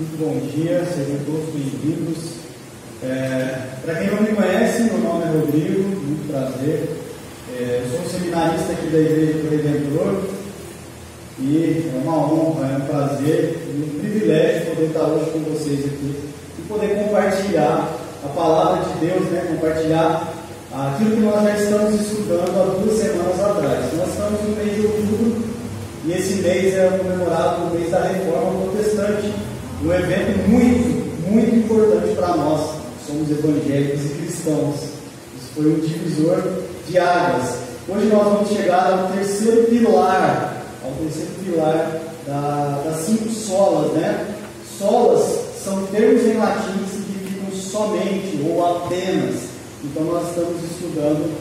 Muito bom dia, sejam todos bem-vindos. É, Para quem não me conhece, meu nome é Rodrigo, muito prazer. É, sou um seminarista aqui da Igreja do Redentor e é uma honra, é um prazer e um privilégio poder estar hoje com vocês aqui e poder compartilhar a palavra de Deus, né? compartilhar aquilo que nós já estamos estudando há duas semanas atrás. Nós estamos no mês de outubro e esse mês é comemorado o mês da Reforma Protestante um evento muito, muito importante para nós, somos evangélicos e cristãos. Isso foi um divisor de águas. Hoje nós vamos chegar ao terceiro pilar, ao terceiro pilar da, das cinco solas, né? Solas são termos em latim que significam somente ou apenas. Então nós estamos estudando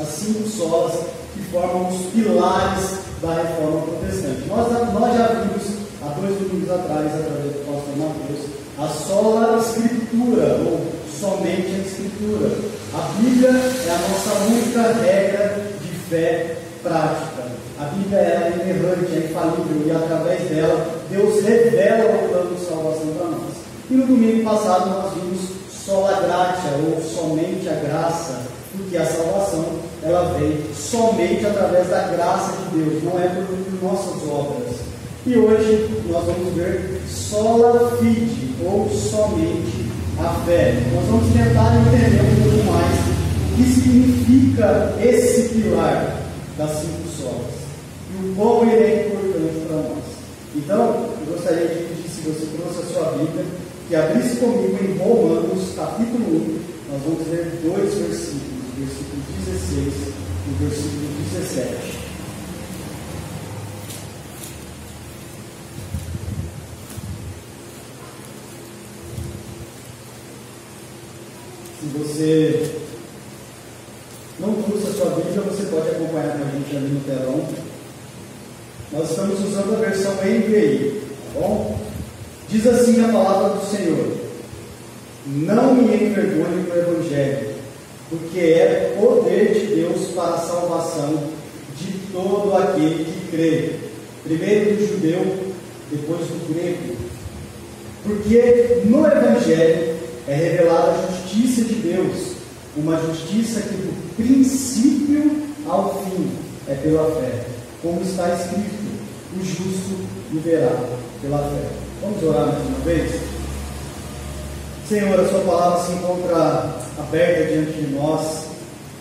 as cinco solas que formam os pilares da reforma protestante. Nós, nós já vimos dois domingos atrás, através do pastor Mateus, a sola escritura, ou somente a escritura. A Bíblia é a nossa única regra de fé prática. A Bíblia é inerrante, é infalível, e através dela, Deus revela o plano de salvação para nós. E no domingo passado nós vimos sola gratia, ou somente a graça, porque a salvação ela vem somente através da graça de Deus, não é por nossas obras. E hoje nós vamos ver sola fide, ou somente a fé. Nós vamos tentar entender um pouco mais o que significa esse pilar das cinco solas e o quão ele é importante para nós. Então, eu gostaria de pedir, se você trouxe a sua Bíblia, que abrisse comigo em Romanos, capítulo 1. Nós vamos ler dois versículos, o versículo 16 e o versículo 17. Se você não trouxe a sua Bíblia, você pode acompanhar com a gente ali no telão. Nós estamos usando a versão NVI, tá bom? Diz assim a palavra do Senhor: Não me envergonhe do Evangelho, porque é poder de Deus para a salvação de todo aquele que crê, primeiro do judeu, depois do grego. Porque no Evangelho é revelada a justiça de Deus, uma justiça que do princípio ao fim é pela fé, como está escrito: o justo viverá pela fé. Vamos orar mais uma vez? Senhor, a Sua palavra se encontra aberta diante de nós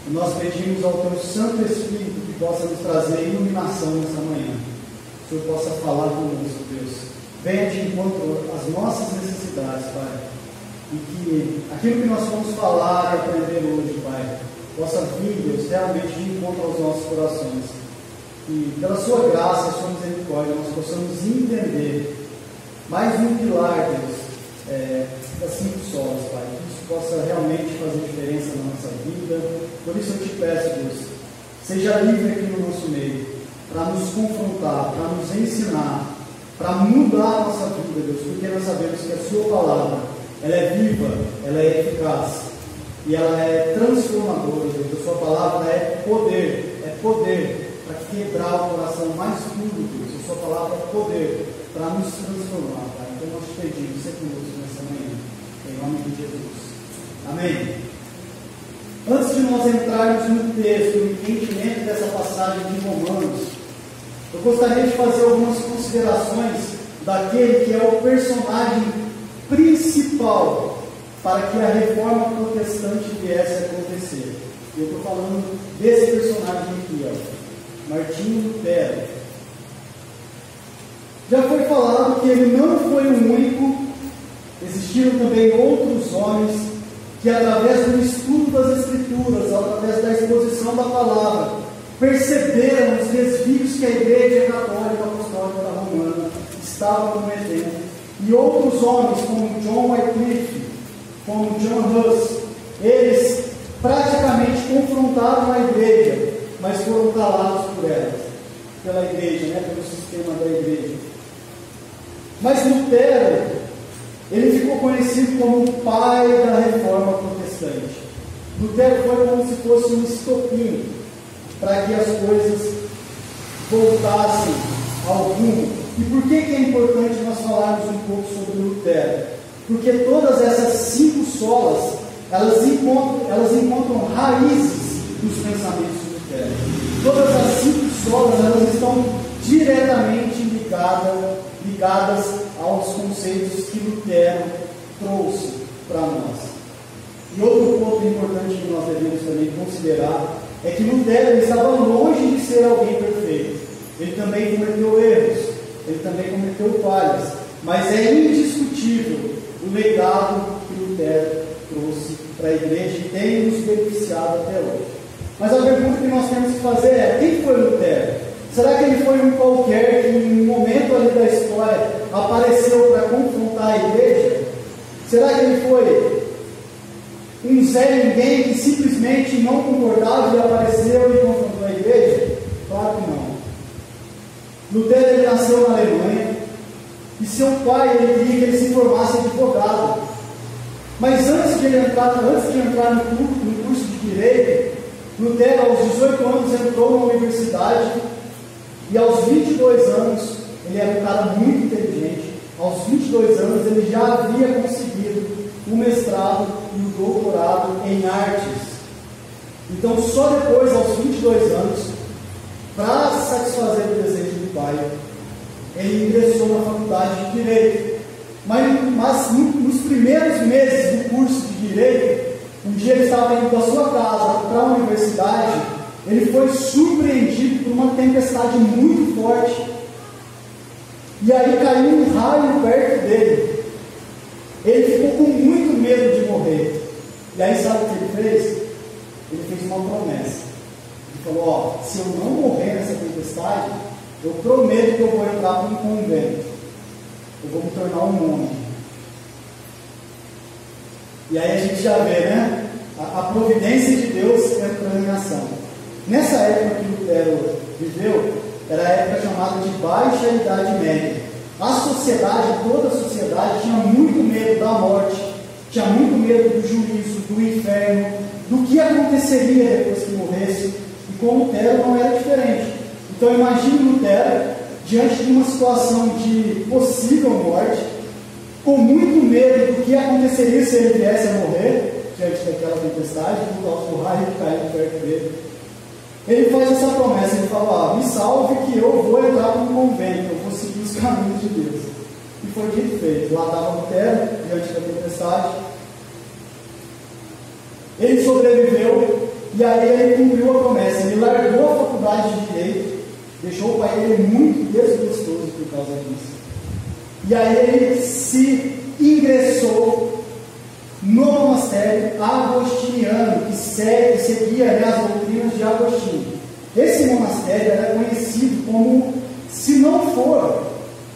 e nós pedimos ao Teu Santo Espírito que possa nos trazer iluminação nessa manhã. Que o Senhor possa falar conosco, Deus. Venha de encontro às nossas necessidades, Pai e que aquilo que nós vamos falar e aprender hoje, Pai, possa vir, Deus, realmente de encontro aos nossos corações. E pela Sua graça Sua misericórdia nós possamos entender mais um pilar, Deus, é, das cinco solas, Pai. Que isso possa realmente fazer diferença na nossa vida. Por isso eu te peço, Deus, seja livre aqui no nosso meio, para nos confrontar, para nos ensinar, para mudar a nossa vida, Deus, porque nós sabemos que a Sua palavra ela é viva, ela é eficaz e ela é transformadora. Deus. A sua palavra é poder, é poder para quebrar o coração mais puro, Deus. A sua palavra é poder para nos transformar, Pai. Então nós te pedimos, ser conosco nessa manhã, em nome de Jesus. Amém. Antes de nós entrarmos no texto, no entendimento dessa passagem de Romanos, eu gostaria de fazer algumas considerações daquele que é o personagem principal para que a reforma protestante viesse a acontecer. Eu estou falando desse personagem aqui, ó, Martinho Lutero. Já foi falado que ele não foi o único, existiram também outros homens que, através do estudo das Escrituras, através da exposição da palavra, perceberam os desvios que a Igreja Católica Apostólica Romana estava cometendo e outros homens, como John Wycliffe, como John Huss, eles praticamente confrontaram a igreja, mas foram calados por ela, pela igreja, né, pelo sistema da igreja. Mas Lutero, ele ficou conhecido como o pai da reforma protestante. Lutero foi como se fosse um estopim para que as coisas voltassem ao rumo e por que, que é importante nós falarmos um pouco sobre Lutero? Porque todas essas cinco solas, elas encontram, elas encontram raízes nos pensamentos de Lutero. Todas as cinco solas, elas estão diretamente ligadas, ligadas aos conceitos que Lutero trouxe para nós. E outro ponto importante que nós devemos também considerar é que Lutero estava longe de ser alguém perfeito. Ele também cometeu erros, ele também cometeu falhas, mas é indiscutível o legado que Lutero trouxe para a igreja e tem nos beneficiado até hoje. Mas a pergunta que nós temos que fazer é: quem foi Lutero? Será que ele foi um qualquer que em um momento ali da história apareceu para confrontar a igreja? Será que ele foi um Zé Ninguém que simplesmente não concordava e apareceu e confrontou a igreja? Claro que não. Lutero ele nasceu na Alemanha e seu pai ele queria que ele se formasse advogado. Mas antes de entrar, antes de entrar no, no curso de direito, Lutero aos 18 anos entrou na universidade e aos 22 anos ele era um cara muito inteligente. Aos 22 anos ele já havia conseguido o mestrado e o doutorado em artes. Então, só depois, aos 22 anos, para satisfazer o desejo ele ingressou na faculdade de Direito. Mas, mas nos primeiros meses do curso de Direito, um dia ele estava indo da sua casa para a universidade, ele foi surpreendido por uma tempestade muito forte. E aí caiu um raio perto dele. Ele ficou com muito medo de morrer. E aí sabe o que ele fez? Ele fez uma promessa. Ele falou, ó, se eu não morrer nessa tempestade, eu prometo que eu vou entrar para um convento. Eu vou me tornar um monge. E aí a gente já vê, né? A, a providência de Deus entrando em ação. Nessa época que Lutero viveu, era a época chamada de Baixa Idade Média. A sociedade, toda a sociedade, tinha muito medo da morte, tinha muito medo do juízo, do inferno, do que aconteceria depois que morresse. E com Lutero não era diferente. Então imagine Lutero diante de uma situação de possível morte, com muito medo do que aconteceria se ele viesse a morrer, diante daquela tempestade, do raio que caiu perto dele. Ele faz essa promessa, ele fala, ah, me salve que eu vou entrar para um convento, eu vou seguir os caminhos de Deus. E foi dito feito. Lá estava Lutero, diante da tempestade. Ele sobreviveu e aí ele cumpriu a promessa. Ele largou a faculdade de Direito, deixou o pai dele muito desgostoso por causa disso. E aí ele se ingressou no monastério agostiniano, que segue, seguia né, as doutrinas de Agostinho. Esse monastério era conhecido como, se não for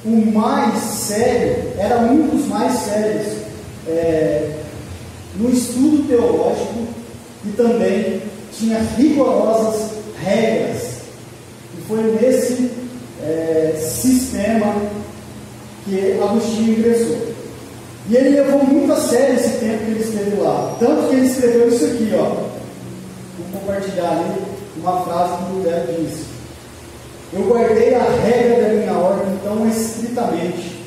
o mais sério, era um dos mais sérios é, no estudo teológico e também tinha rigorosas regras. Foi nesse é, sistema que Agostinho ingressou. E ele levou muito a sério esse tempo que ele esteve lá. Tanto que ele escreveu isso aqui, ó. Vou compartilhar ali uma frase que Lutero disse. Eu guardei a regra da minha ordem tão estritamente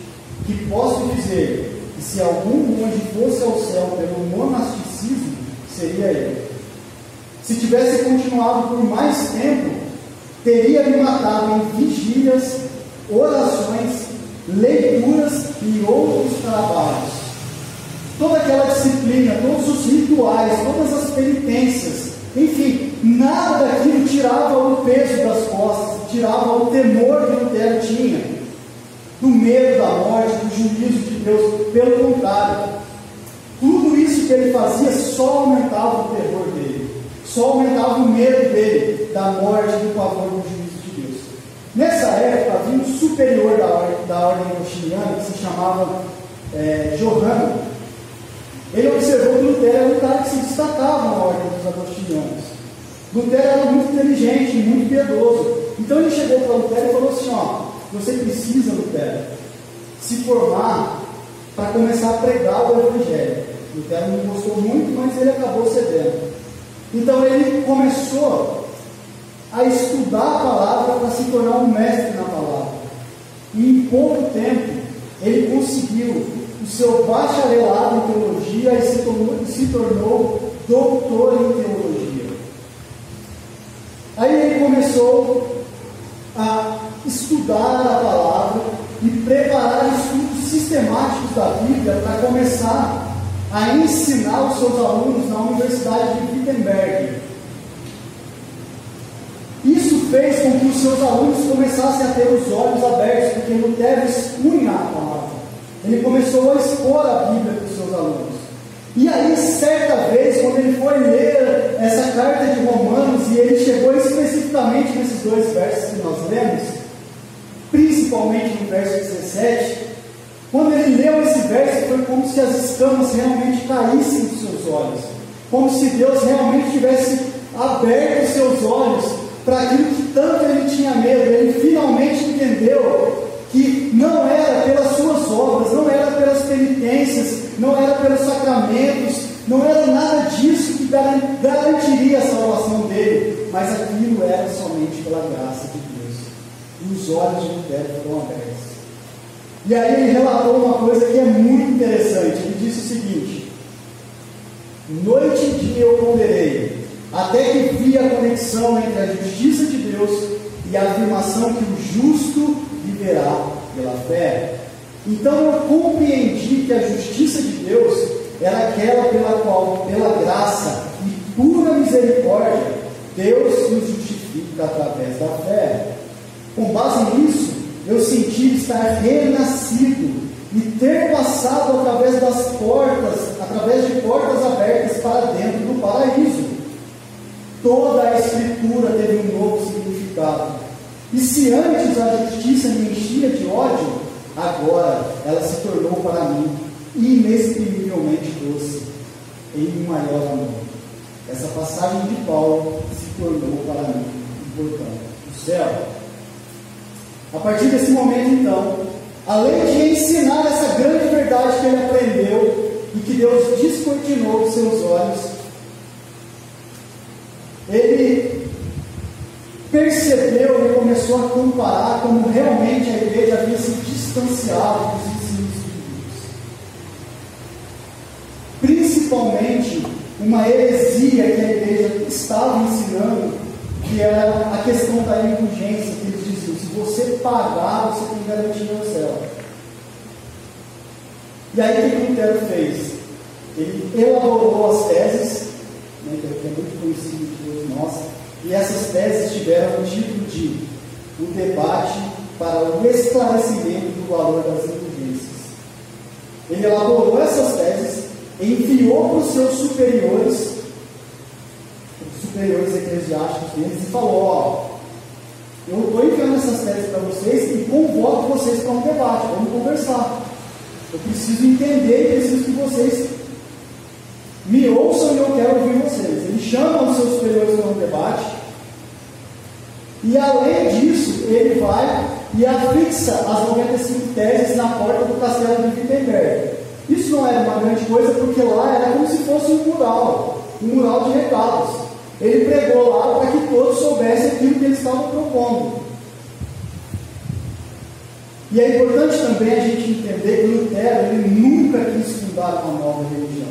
que posso dizer que se algum monge fosse ao céu pelo monasticismo, seria ele. Se tivesse continuado por mais tempo, teria me matado em vigílias, orações, leituras e outros trabalhos. Toda aquela disciplina, todos os rituais, todas as penitências, enfim, nada daquilo tirava o peso das costas, tirava o temor que Lutero tinha, do medo da morte, do juízo de Deus. Pelo contrário, tudo isso que ele fazia só aumentava o terror só aumentava o medo dele da morte, do pavor do juízo. Nessa época havia um superior da ordem, da ordem que se chamava é, Johanna. Ele observou que Lutero era um cara que se destacava na ordem dos agostinianos. Lutero era muito inteligente, muito piedoso. Então ele chegou para Lutero e falou assim: ó, você precisa, Lutero, se formar para começar a pregar o Evangelho. Lutero não gostou muito, mas ele acabou cedendo. Então ele começou a estudar a palavra para se tornar um mestre na palavra. E em pouco tempo, ele conseguiu o seu bacharelado em teologia e se tornou, se tornou doutor em teologia. Aí ele começou a estudar a palavra e preparar estudos sistemáticos da Bíblia para começar a ensinar os seus alunos na Universidade de Wittenberg. Isso fez com que os seus alunos começassem a ter os olhos abertos, porque Lutero expunha a palavra. Ele começou a expor a Bíblia para os seus alunos. E aí, certa vez, quando ele foi ler essa carta de Romanos, e ele chegou especificamente nesses dois versos que nós lemos, principalmente no verso 17, quando ele leu esse verso, foi como se as escamas realmente caíssem dos seus olhos, como se Deus realmente tivesse aberto os seus olhos para aquilo que tanto ele tinha medo. Ele finalmente entendeu que não era pelas suas obras, não era pelas penitências, não era pelos sacramentos, não era nada disso que garantiria a salvação dele, mas aquilo era somente pela graça de Deus. E os olhos de Lutero foram abertos. E aí ele relatou uma coisa que é muito interessante. Ele disse o seguinte: Noite e dia eu ponderei, até que vi a conexão entre a justiça de Deus e a afirmação que o justo viverá pela fé. Então eu compreendi que a justiça de Deus era aquela pela qual, pela graça e pura misericórdia, Deus nos justifica através da fé. Com base nisso, eu senti estar renascido e ter passado através das portas, através de portas abertas para dentro do paraíso. Toda a Escritura teve um novo significado. E se antes a justiça me enchia de ódio, agora ela se tornou para mim inexprimivelmente doce, em um maior amor. Essa passagem de Paulo se tornou para mim importante. O céu. A partir desse momento, então, além de ensinar essa grande verdade que ele aprendeu e que Deus descortinou os seus olhos, ele percebeu e começou a comparar como realmente a igreja havia se distanciado dos ensinos bíblicos. Principalmente uma heresia que a igreja estava ensinando, que era a questão da indulgência, que se você pagar, você tem garantia no céu. E aí o que Lutero fez? Ele elaborou as teses, né, que é muito conhecido de todos nós, e essas teses tiveram o título de O Debate para o Esclarecimento do Valor das Indulgências. Ele elaborou essas teses, enviou para os seus superiores, superiores eclesiásticos deles, e falou: Ó, eu estou enviando essas teses para vocês e convoco vocês para um debate, vamos conversar. Eu preciso entender e preciso que vocês me ouçam e eu quero ouvir vocês. Ele chama os seus superiores para um debate. E além disso, ele vai e afixa as 95 teses na porta do castelo de Wittenberg. Isso não era uma grande coisa, porque lá era como se fosse um mural, um mural de recados. Ele pregou lá para que todos soubessem aquilo que ele estava propondo. E é importante também a gente entender que Lutero ele nunca quis fundar uma nova religião.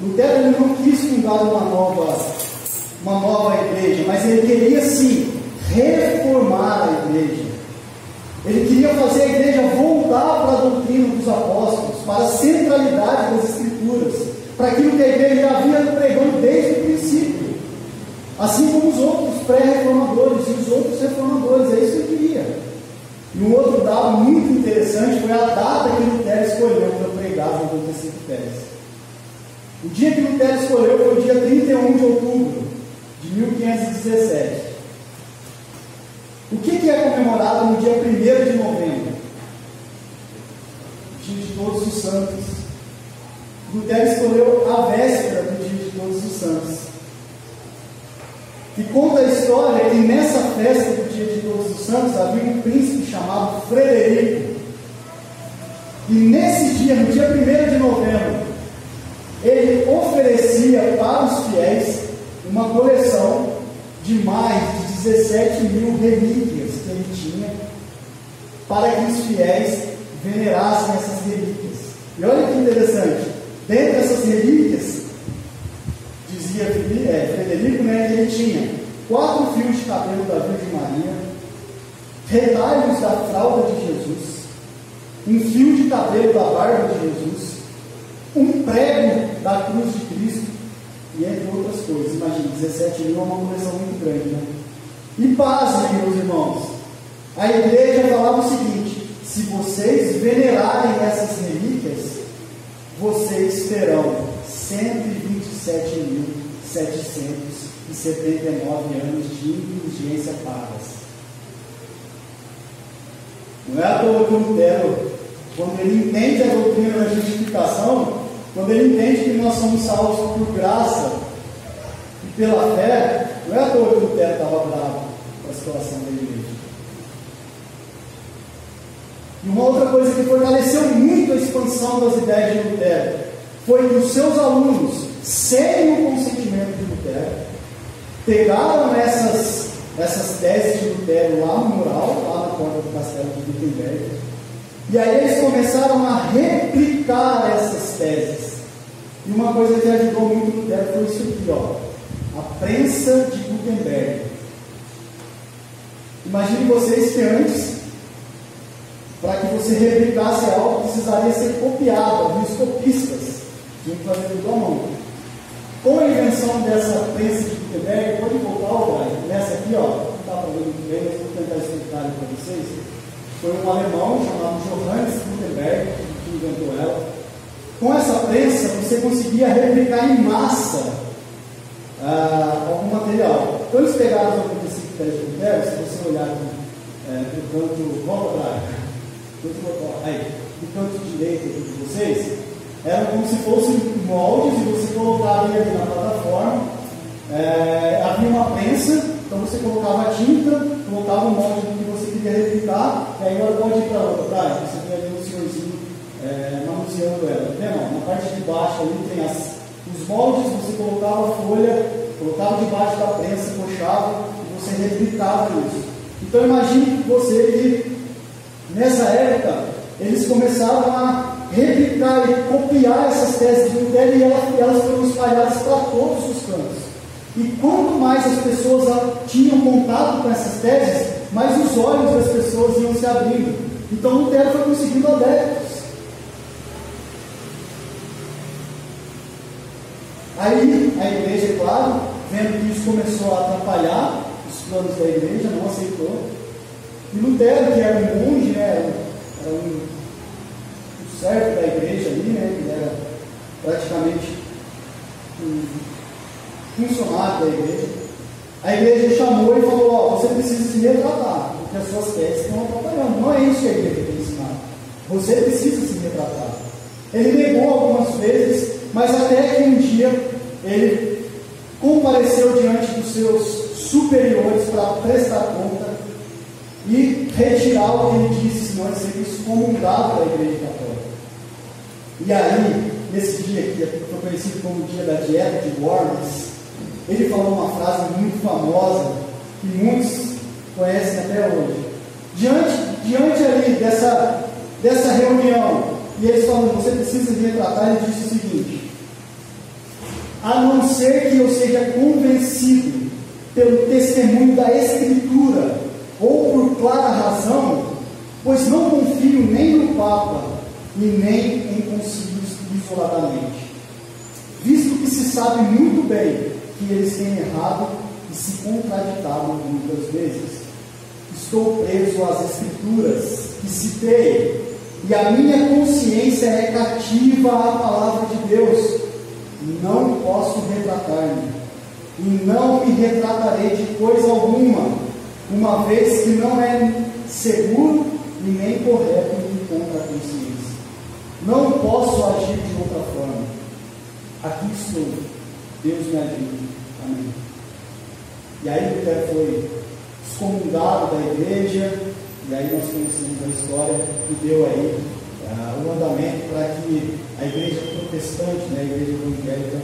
Lutero ele não quis fundar uma nova, uma nova igreja, mas ele queria sim reformar a igreja. Ele queria fazer a igreja voltar para a doutrina dos apóstolos, para a centralidade das escrituras, para aquilo que a igreja havia pregando. Assim como os outros pré-reformadores e os outros reformadores, é isso que ele queria. E um outro dado muito interessante foi a data que Lutero escolheu para pregar as 95 teses. O dia que Lutero escolheu foi o dia 31 de outubro de 1517. O que, que é comemorado no dia 1 de novembro? O dia de Todos os Santos. Lutero escolheu a véspera do dia de Todos os Santos. E conta a história que nessa festa do dia de Todos os Santos havia um príncipe chamado Frederico. E nesse dia, no dia 1 de novembro, ele oferecia para os fiéis uma coleção de mais de 17 mil relíquias que ele tinha, para que os fiéis venerassem essas relíquias. E Dentre essas relíquias, dizia é, Frederico, né, que ele tinha quatro fios de cabelo da Virgem Maria, retalhos da fralda de Jesus, um fio de cabelo da barba de Jesus, um prego da cruz de Cristo, e entre outras coisas. Imagina, 17 mil é uma coleção muito grande, né? E pasmem, meus irmãos, a igreja falava o seguinte: se vocês venerarem essas relíquias, vocês terão 127.779 anos de indulgência pagas. Não é à toa que Lutero, quando ele entende a doutrina da justificação, quando ele entende que nós somos salvos por graça e pela fé, não é à toa que o Lutero estava bravo com a situação da igreja. E uma outra coisa que fortaleceu muito a expansão das ideias de Lutero foi que os seus alunos, sem o consentimento Lutero, pegaram essas, essas teses de Lutero lá no mural, lá na porta do castelo de Wittenberg, e aí eles começaram a replicar essas teses. E uma coisa que ajudou muito Lutero foi isso aqui, ó, a prensa de Gutenberg. Imagine vocês que antes para que você replicasse algo, precisaria ser copiado, havia os copistas, tinham que fazer tudo à mão. Com a invenção dessa prensa de Gutenberg, pode voltar, ó, nessa aqui, ó, não está ver muito bem, mas vou tentar explicar para vocês. Foi um alemão chamado Johannes Gutenberg que inventou ela. Com essa prensa, você conseguia replicar em massa ah, algum material. Então, eles pegaram os 95 pés de Gutenberg, se você olhar aqui, é, no canto, volta para aí, do canto direito de vocês, eram como se fossem moldes e você colocava ali na plataforma. É, havia uma prensa, então você colocava a tinta, colocava o molde que você queria replicar, e aí agora pode ir para outra você tem ali um senhorzinho é, manuseando ela. Não, na parte de baixo ali tem as, os moldes, você colocava a folha, colocava debaixo da prensa, puxava e você replicava isso. Então imagine você que Nessa época, eles começaram a replicar e copiar essas teses de Lutero e elas, foram espalhadas para todos os cantos. E quanto mais as pessoas tinham contato com essas teses, mais os olhos das pessoas iam se abrindo. Então Lutero foi conseguindo adeptos. Aí a igreja, é claro, vendo que isso começou a atrapalhar os planos da igreja, não aceitou. E Lutero, que era um monge, né, era um servo da igreja ali, né, ele era praticamente um funcionário da igreja. A igreja chamou e falou: Ó, você precisa se retratar, porque as suas teses estão atrapalhando. Não é isso que a igreja tem ensinado. Você precisa se retratar. Ele negou algumas vezes, mas até que um dia ele compareceu diante dos seus superiores para prestar conta e retirar o que ele disse, senão ele seria excomungado da igreja católica. E aí, nesse dia que foi conhecido como o dia da dieta de Worms, ele falou uma frase muito famosa que muitos conhecem até hoje. Diante, diante ali dessa, dessa reunião, e eles falam, você precisa retratar, ele disse o seguinte, a não ser que eu seja convencido pelo testemunho da Escritura ou por clara razão, pois não confio nem no Papa e nem em concílios isoladamente, visto que se sabe muito bem que eles têm errado e se contraditaram muitas vezes. Estou preso às Escrituras que citei, e a minha consciência é cativa à palavra de Deus. Não posso retratar-me, e não me retratarei de coisa alguma uma vez que não é seguro e nem correto em contra a consciência. Não posso agir de outra forma. Aqui estou. Deus me ajude. Amém. E aí Lutero foi excomungado da igreja, e aí nós conhecemos a história que deu aí uh, o andamento para que a igreja protestante, né, a igreja evangélica,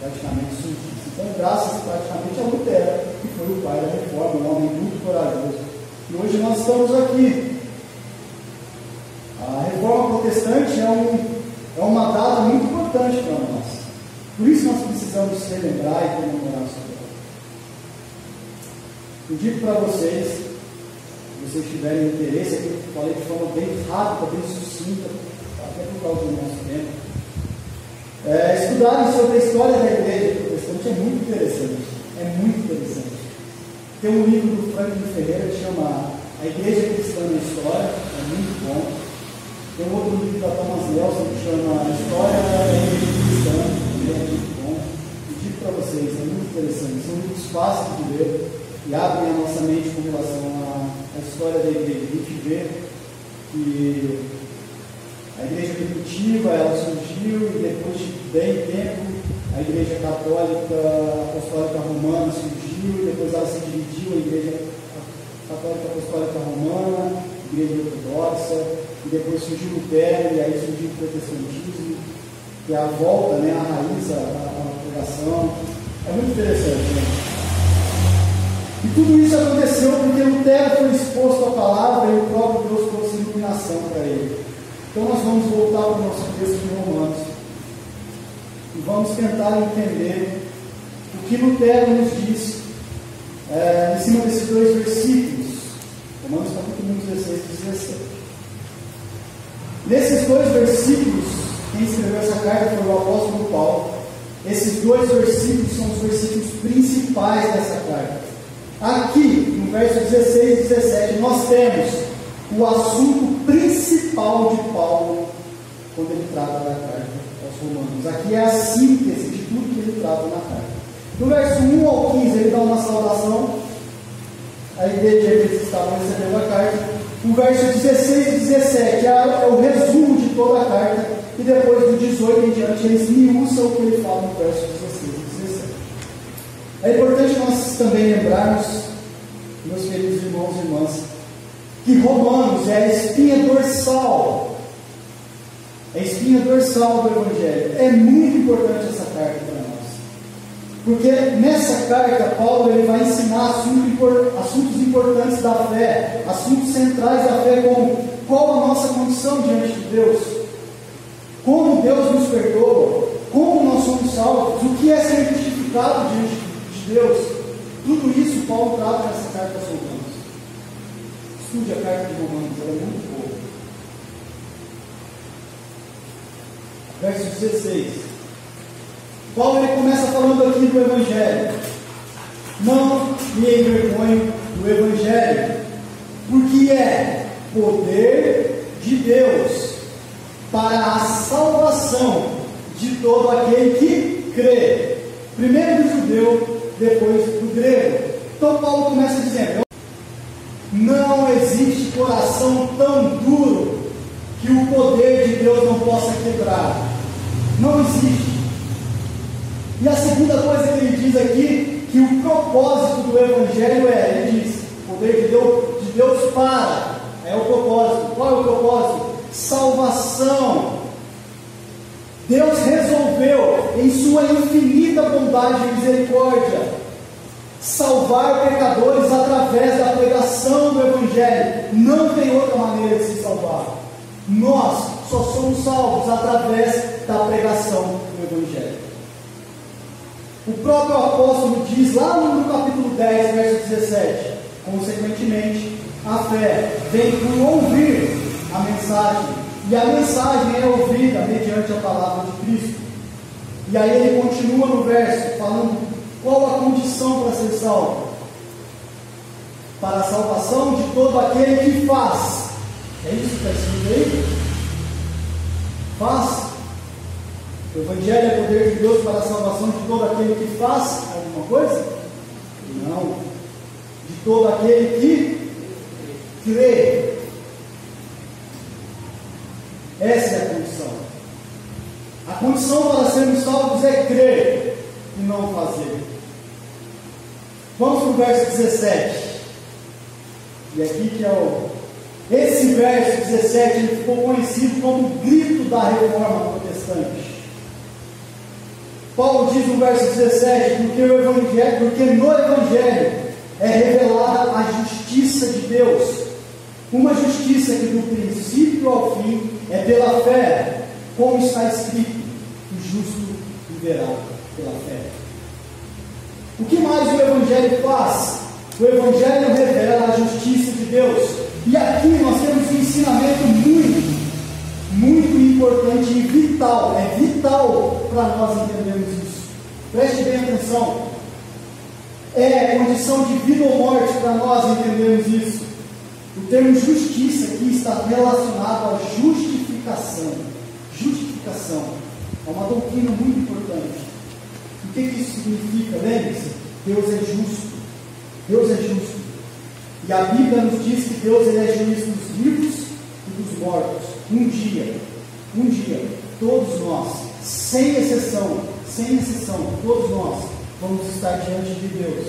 praticamente surgisse. Então, graças praticamente a Lutero, que foi o pai da reforma, um homem muito corajoso. E hoje nós estamos aqui. A reforma protestante é, um, é uma data muito importante para nós. Por isso nós precisamos relembrar e comemorar sobre ela. Eu digo para vocês, se vocês tiverem interesse, aqui eu falei de forma bem rápida, bem sucinta, até por causa do nosso tempo. É, estudarem sobre a história da igreja protestante é muito interessante. É muito interessante. Tem um livro do Franklin Ferreira que chama A Igreja Cristã na História, é muito bom. Tem outro livro da Thomas Nelson que chama História da Cristã, também é muito bom. E digo para vocês, é muito interessante. São livros fáceis de ler e abrem a nossa mente com relação à, história da igreja. A gente vê que a igreja primitiva ela surgiu e depois de bem tempo a igreja católica apostólica romana surgiu, e depois ela se dividiu, a igreja católica apostólica romana, a igreja ortodoxa, e depois surgiu o Lutero, e aí surgiu o protestantismo, que é a volta, né, a raiz, a, pregação. É muito interessante, né? E tudo isso aconteceu porque Lutero foi exposto à palavra e o próprio Deus trouxe iluminação para ele. Então nós vamos voltar para o nosso texto de Romanos e vamos tentar entender o que Lutero nos diz é, em cima desses dois versículos, Romanos capítulo 1, 16 e 17. Nesses dois versículos, quem escreveu essa carta foi o apóstolo Paulo. Esses dois versículos são os versículos principais dessa carta. Aqui, no verso 16 e 17, nós temos o assunto principal de Paulo quando ele trata da carta Romanos. Aqui é a síntese de tudo que ele trata na carta. No verso 1 ao 15, ele dá uma saudação. A igreja eles estavam recebendo a carta. O verso 16 e 17 é, é o resumo de toda a carta. E depois do 18 em diante, eles esmiuçam o que ele fala no verso 16 e 17. É importante nós também lembrarmos, meus queridos irmãos e irmãs, que Romanos é a espinha dorsal a espinha dorsal do Evangelho. É muito importante. Porque nessa carta, Paulo ele vai ensinar assuntos importantes da fé, assuntos centrais da fé, como qual a nossa condição diante de Deus, como Deus nos perdoa, como nós somos salvos, o que é ser justificado diante de Deus. Tudo isso Paulo trata nessa carta aos Romanos. Estude a carta de Romanos, ela é muito boa. verso 16. Paulo ele começa falando aqui do Evangelho. Não me envergonho do Evangelho, porque é poder de Deus para a salvação de todo aquele que crê. Primeiro do judeu, depois do grego. Então Paulo começa dizendo: Não existe coração tão duro que o poder de Deus não possa quebrar. Não existe. E a segunda coisa que ele diz aqui, que o propósito do Evangelho é, ele diz, o poder de Deus, de Deus para, é o propósito. Qual é o propósito? Salvação. Deus resolveu, em sua infinita bondade e misericórdia, salvar pecadores através da pregação do Evangelho. Não tem outra maneira de se salvar. Nós só somos salvos através da pregação do Evangelho. O próprio apóstolo diz lá no capítulo 10, verso 17: consequentemente, a fé vem por ouvir a mensagem, e a mensagem é ouvida mediante a palavra de Cristo. E aí ele continua no verso, falando qual a condição para ser salvo? Para a salvação de todo aquele que faz. É isso que está escrito aí? Faz. O Evangelho é poder de Deus para a salvação de todo aquele que faz alguma coisa? Não. De todo aquele que crê. Essa é a condição. A condição para sermos salvos é crer e não fazer. Vamos para o verso 17. E aqui que é o esse verso 17 ele ficou conhecido como o grito da reforma protestante. Paulo diz no verso 17, porque, o evangelho, porque no Evangelho é revelada a justiça de Deus, uma justiça que do princípio ao fim é pela fé, como está escrito: o justo viverá pela fé. O que mais o Evangelho faz? O Evangelho revela a justiça de Deus. E aqui nós temos um ensinamento muito, muito importante e vital. É vital para nós entendermos isso. Preste bem atenção. É condição de vida ou morte para nós entendermos isso. O termo justiça aqui está relacionado à justificação. Justificação. É uma doutrina muito importante. O que, que isso significa? Lembre-se, Deus é justo. Deus é justo. E a Bíblia nos diz que Deus ele é juiz dos vivos e dos mortos. Um dia, um dia, todos nós, sem exceção, sem exceção, todos nós vamos estar diante de Deus.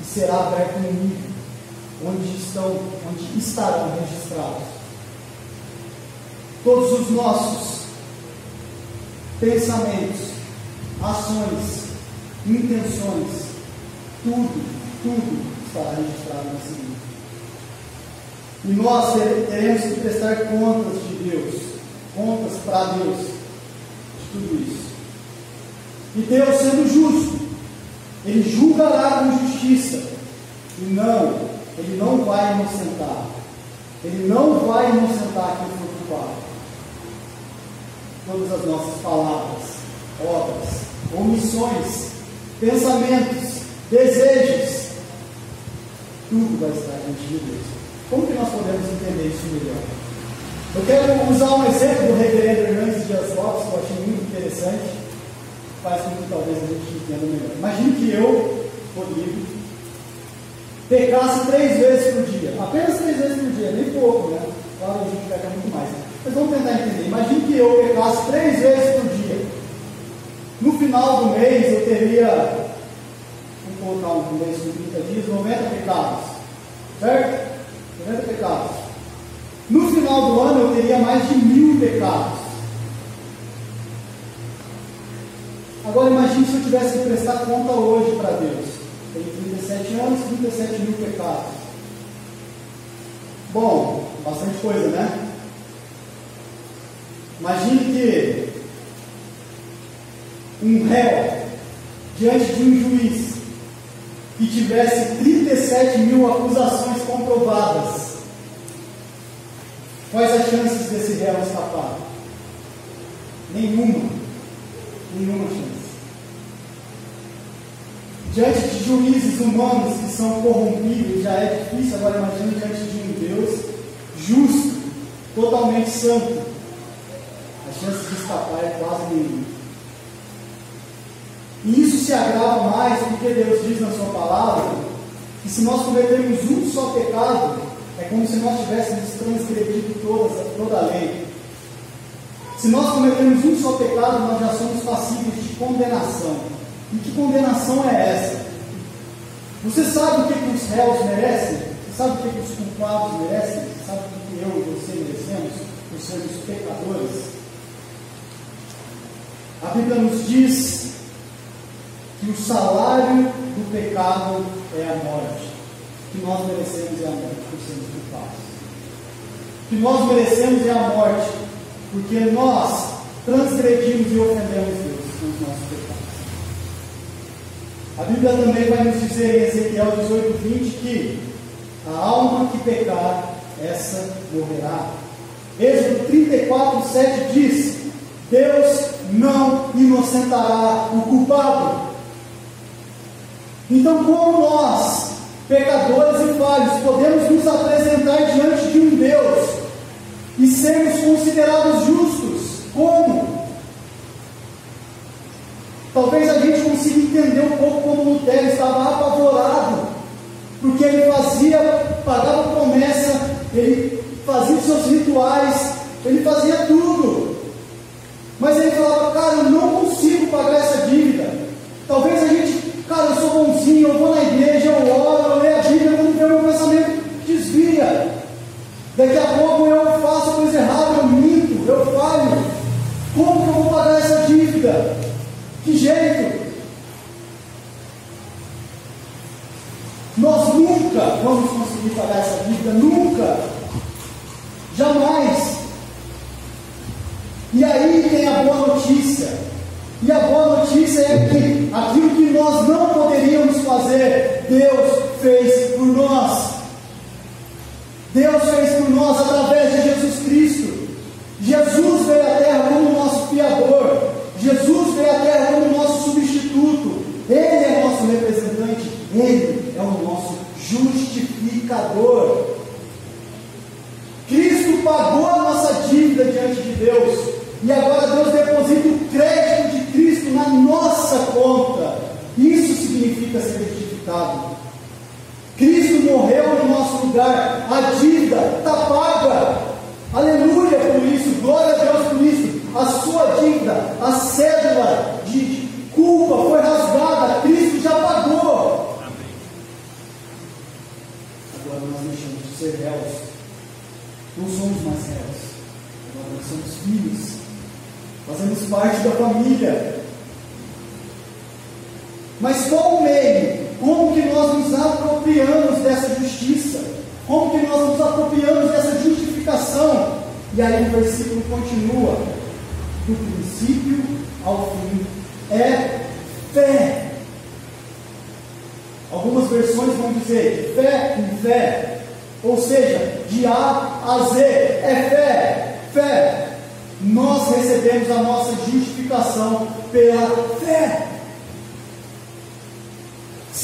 E será aberto um livro onde estão, onde estarão registrados todos os nossos pensamentos, ações, intenções, tudo, tudo estará registrado nesse livro. E nós teremos que prestar contas de Deus, contas para Deus, de tudo isso. E Deus, sendo justo, Ele julgará com justiça. E não, Ele não vai inocentar. Ele não vai inocentar quem for culpado. Todas as nossas palavras, obras, omissões, pensamentos, desejos, tudo vai estar de Deus. Como que nós podemos entender isso melhor? Eu quero usar um exemplo do reverendo Hernandes Dias Lopes, que eu achei muito interessante, faz com que talvez a gente entenda melhor. Imagine que eu, Rodrigo, pecasse três vezes por dia, apenas três vezes por dia, nem pouco, né? Claro, a gente peca muito mais. Mas vamos tentar entender. Imagine que eu pecasse três vezes por dia. No final do mês eu teria, vamos colocar um mês com 30 dias, 90 pecados. Certo? 90 pecados. No final do ano eu teria mais de mil pecados. Agora imagine se eu tivesse que prestar conta hoje para Deus. Tenho 37 anos, 37 mil pecados. Bom, bastante coisa, né? Imagine que um réu diante de um juiz que tivesse 37 mil acusações comprovadas, quais as chances desse réu escapar? Nenhuma. Nenhuma chance. Diante de juízes humanos que são corrompidos, já é difícil, agora imagine diante de um Deus justo, totalmente santo. A chance de escapar é quase nenhuma. E isso se agrava mais porque Deus diz na Sua palavra que se nós cometermos um só pecado, é como se nós tivéssemos transgredido toda, toda a lei. Se nós cometermos um só pecado, nós já somos passíveis de condenação. E que condenação é essa? Você sabe o que, que os réus merecem? Você sabe o que, que os culpados merecem? Você sabe o que, eu e você merecemos por sermos pecadores? A Bíblia nos diz que o salário do pecado é a morte, que nós merecemos é a morte por sermos culpados. Que nós merecemos é a morte, porque nós transgredimos e ofendemos Deus com os nossos pecados. A Bíblia também vai nos dizer em Ezequiel 18, 20 que a alma que pecar, essa morrerá. Êxodo 34, 7 diz: Deus não inocentará o culpado. Então, como nós, pecadores e falhos, podemos nos apresentar diante de um Deus e sermos considerados justos? Como? Talvez a gente consiga entender um pouco como Lutero estava apavorado, porque ele fazia, pagava promessa, ele fazia os seus rituais, ele fazia tudo. Mas ele falava, cara, eu não consigo pagar essa dívida. Talvez a gente Cara, eu sou bonzinho, eu vou na igreja, eu oro, eu leio a Bíblia, quando vê meu pensamento desvia. Daqui a pouco eu faço coisa errada, eu minto, eu falho. Como que eu vou pagar essa dívida? Que jeito? Nós nunca vamos conseguir pagar essa dívida, nunca. Jamais. E aí tem a boa notícia. E a boa notícia é que aquilo que nós não poderíamos fazer, Deus fez por nós. Deus fez por nós através de Jesus Cristo. Jesus veio à terra como nosso fiador. Jesus veio à terra como nosso substituto. Ele é nosso representante. Ele é o nosso justificador. Cristo pagou a nossa dívida diante de Deus. E agora Deus deposita o crédito de Cristo na nossa conta. Isso significa Cristo morreu no nosso lugar. A dívida está paga. Aleluia por isso. Glória a Deus por isso. A sua dívida, a cédula de culpa foi rasgada. Cristo já pagou. Agora nós deixamos de ser réus. Não somos mais réus. Agora nós somos filhos. Fazemos parte da família. Mas qual o meio? Nós nos apropriamos dessa justiça? Como que nós nos apropriamos dessa justificação? E aí o versículo continua: do princípio ao fim é fé. Algumas versões vão dizer fé em fé, ou seja, de A a Z, é fé, fé. Nós recebemos a nossa justificação pela fé.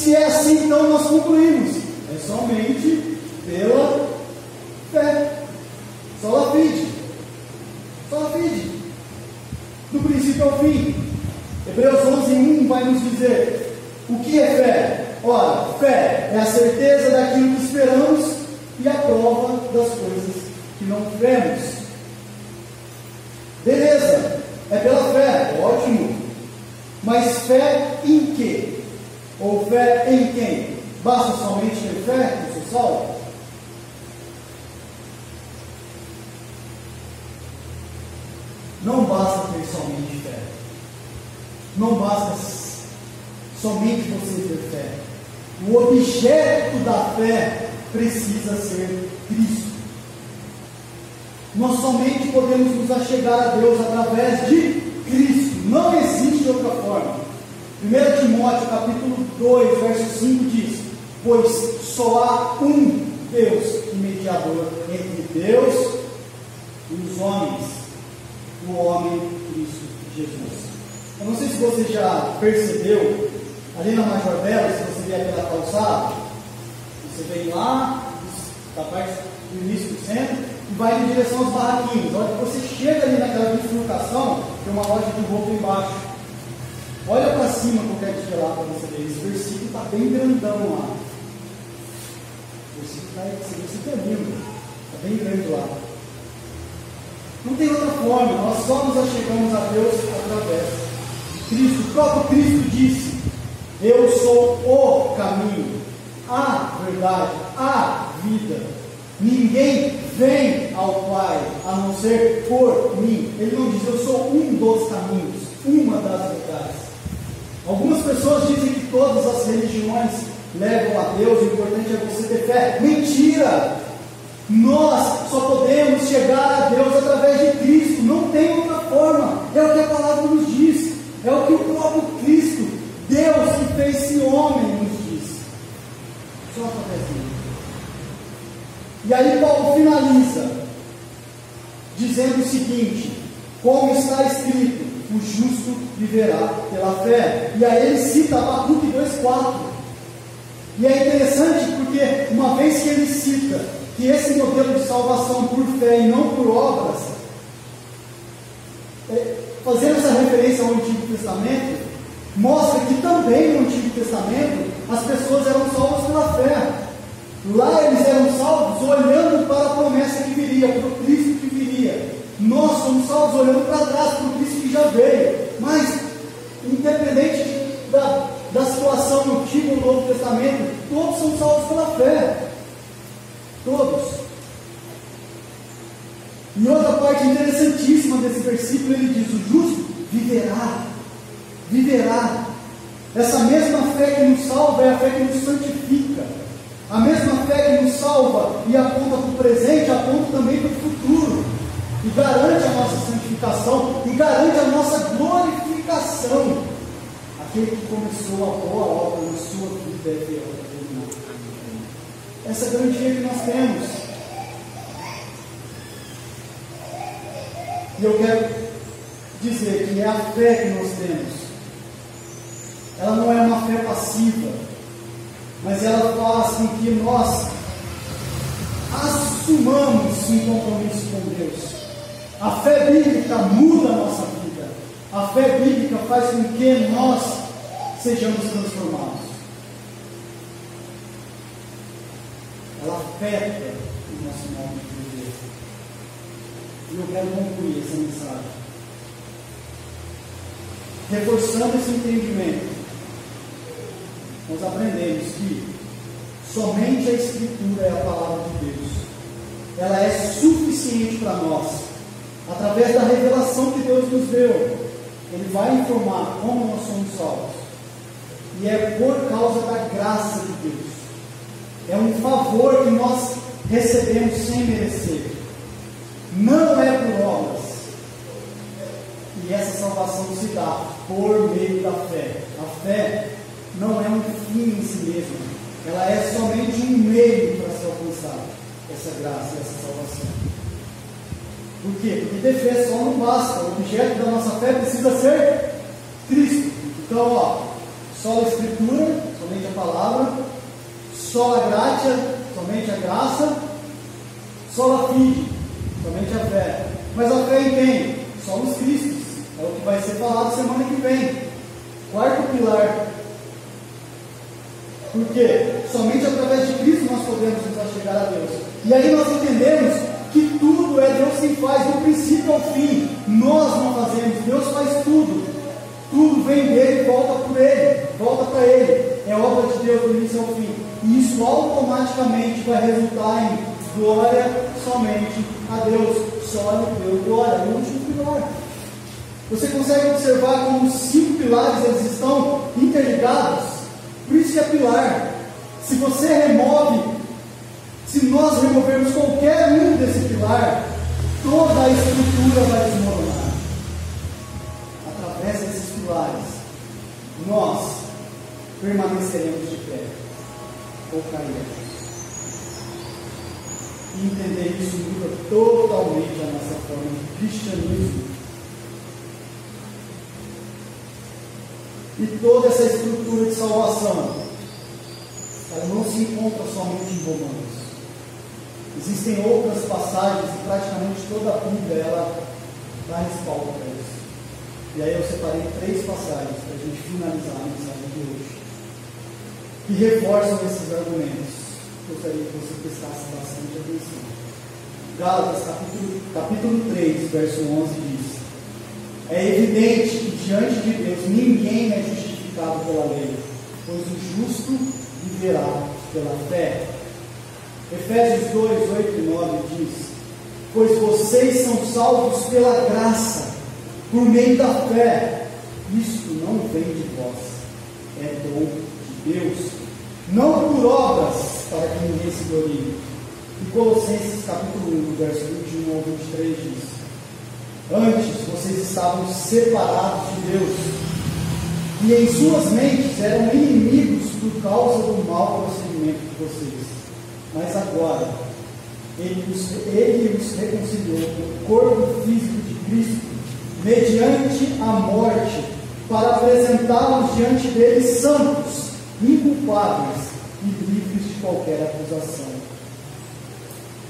Se é assim, então nós concluímos. É somente pela fé. Sola fide. Sola fide. Do princípio ao fim. Hebreus 11, 1 vai nos dizer o que é fé. Ora, fé é a certeza daquilo que esperamos e a prova das coisas que não vemos. Beleza, é pela fé, ótimo. Mas fé em quê? Ou fé em quem? Basta somente ter fé no seu? Não basta ter somente fé. Não basta somente você ter fé. O objeto da fé precisa ser Cristo. Nós somente podemos nos achegar a Deus através de Cristo. Não existe outra forma. 1 Timóteo capítulo 2, verso 5 diz: Pois só há um Deus mediador entre Deus e os homens, o homem Cristo Jesus. Eu não sei se você já percebeu, ali na Major Bela, se você vier pela calçada, você vem lá, da parte do início do centro, e vai em direção aos barraquinhos. Olha você chega ali naquela bifurcação, tem uma loja de roupa embaixo. Olha para cima qualquer dia lá para você ver. Esse versículo está bem grandão lá. O versículo tá, esse versículo é lindo. Está bem grande lá. Não tem outra forma. Nós só nos achegamos a Deus através de Cristo. O próprio Cristo disse: Eu sou o caminho, a verdade, a vida. Ninguém vem ao Pai a não ser por mim. Ele não diz, eu sou um dos caminhos, uma das verdades. Algumas pessoas dizem que todas as religiões levam a Deus, o importante é você ter fé. Mentira! Nós só podemos chegar a Deus através de Cristo, não tem outra forma. É o que a palavra nos diz, é o que o próprio Cristo, Deus que fez-se homem, nos diz. Só através dele. E aí Paulo finaliza, dizendo o seguinte: como está escrito, o justo viverá pela fé. E aí ele cita Abacuque 2,4. E é interessante porque, uma vez que ele cita que esse modelo de salvação por fé e não por obras, é, fazendo essa referência ao Antigo Testamento, mostra que também no Antigo Testamento as pessoas eram salvas pela fé. Lá eles eram salvos olhando para a promessa que viria, para o Cristo que viria. Nós somos salvos olhando para trás, para o Cristo que já veio. Mas, independente da, da situação no Antigo ou Novo Testamento, todos são salvos pela fé. Todos. E outra parte interessantíssima desse versículo, ele diz: o justo viverá. Viverá. Essa mesma fé que nos salva é a fé que nos santifica. A mesma fé que nos salva e aponta para o presente, aponta também para o futuro e garante a nossa santificação coração, aquele que começou a boa obra na sua vida é fiel. Essa garantia que nós temos. E eu quero dizer que é a fé que nós temos. Ela não é uma fé passiva, mas ela faz com que nós assumamos um compromisso com Deus. A fé bíblica muda a nossa vida. A fé bíblica faz com que nós sejamos transformados. Ela afeta o nosso modo de viver. E eu quero concluir essa mensagem. Reforçando esse entendimento, nós aprendemos que somente a Escritura é a palavra de Deus. Ela é suficiente para nós através da revelação que Deus nos deu, Ele vai informar como nós somos salvos. E é por causa da graça de Deus. É um favor que nós recebemos sem merecer. Não é por obras. E essa salvação se dá por meio da fé. A fé não é um fim em si mesma. Ela é somente um meio para ser alcançada. Essa graça, essa salvação. Por quê? Porque ter fé só não basta. O objeto da nossa fé precisa ser Cristo. Então, ó, só a Escritura, somente a palavra, só a graça, somente a graça, só a fide, somente a fé. Mas a fé em quem? Só nos Cristos. É o que vai ser falado semana que vem. Quarto pilar. Por quê? Somente através de Cristo nós podemos nos chegar a Deus. E aí nós entendemos que tudo é Deus quem faz, do princípio ao fim. Nós não fazemos, Deus faz tudo. Vem dele, volta por ele, volta para ele. É obra de Deus do início ao fim. E isso automaticamente vai resultar em glória somente a Deus. Só a Deus glória. O último pilar. Você consegue observar como os cinco pilares eles estão interligados? Por isso que é pilar. Se você remove se nós removermos qualquer um desse pilar, toda a estrutura vai desmoronar. Nós permaneceremos de pé ou cairemos. E entender isso muda totalmente a nossa forma de cristianismo. E toda essa estrutura de salvação, ela não se encontra somente em Romanos. Existem outras passagens e praticamente toda a Bíblia ela dá respaldo para isso. E aí eu separei três passagens para a gente finalizar a mensagem de hoje, que reforçam esses argumentos. Gostaria que você prestasse bastante atenção. Gálatas capítulo, capítulo 3, verso 11 diz: É evidente que diante de Deus ninguém é justificado pela lei, pois o justo viverá pela fé. Efésios 2, 8 e 9 diz: Pois vocês são salvos pela graça, por meio da fé. Isto não vem de vós, é dom de Deus, não por obras, para que ninguém se glorie. E Colossenses capítulo 1, verso 21 ao 23 diz: Antes vocês estavam separados de Deus, e em suas mentes eram inimigos por causa do mau procedimento de vocês mas agora, ele os, ele os reconciliou com o corpo físico de Cristo, mediante a morte, para apresentá-los diante dele santos, inculpáveis e livres de qualquer acusação.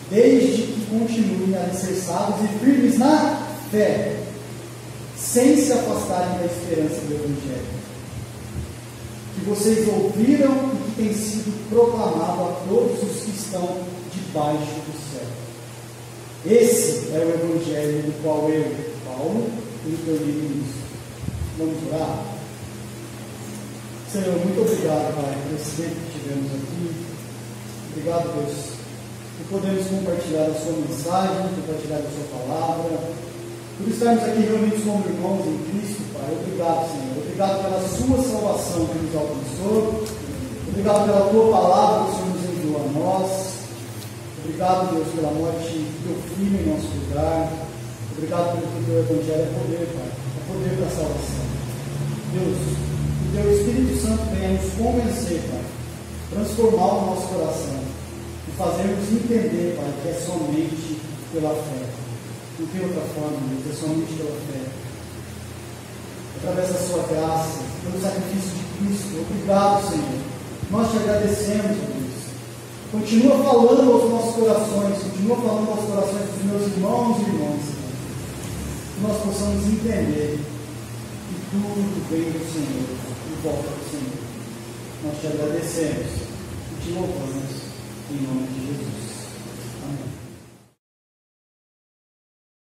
Desde que continuem alicerçados e firmes na fé, sem se afastarem da esperança do Evangelho que vocês ouviram e que tem sido proclamado a todos os que estão debaixo do céu. Esse é o Evangelho do qual eu, Paulo, interligo nisso. Vamos orar? Senhor, muito obrigado, Pai, por esse tempo que tivemos aqui. Obrigado, Deus, por podermos compartilhar a sua mensagem, compartilhar a sua palavra, por estarmos aqui reunidos como irmãos em Cristo, Pai. Obrigado, Senhor. Obrigado pela sua salvação que nos alcançou. Obrigado pela tua palavra que o Senhor nos enviou a nós. Obrigado, Deus, pela morte do teu filho em nosso lugar. Obrigado pelo que teu evangelho é poder, Pai. É poder da salvação. Deus, que Teu Espírito Santo venha nos convencer, Pai, transformar o nosso coração e fazermos entender, Pai, que é somente pela fé. Não tem outra forma, Deus, é somente pela fé. Através da Sua graça, pelo sacrifício de Cristo. Obrigado, Senhor. Nós te agradecemos, Deus. Continua falando aos nossos corações, continua falando aos corações dos meus irmãos e irmãs. Nós possamos entender que tudo vem do Senhor e volta do Senhor. Nós te agradecemos e te louvamos em nome de Jesus.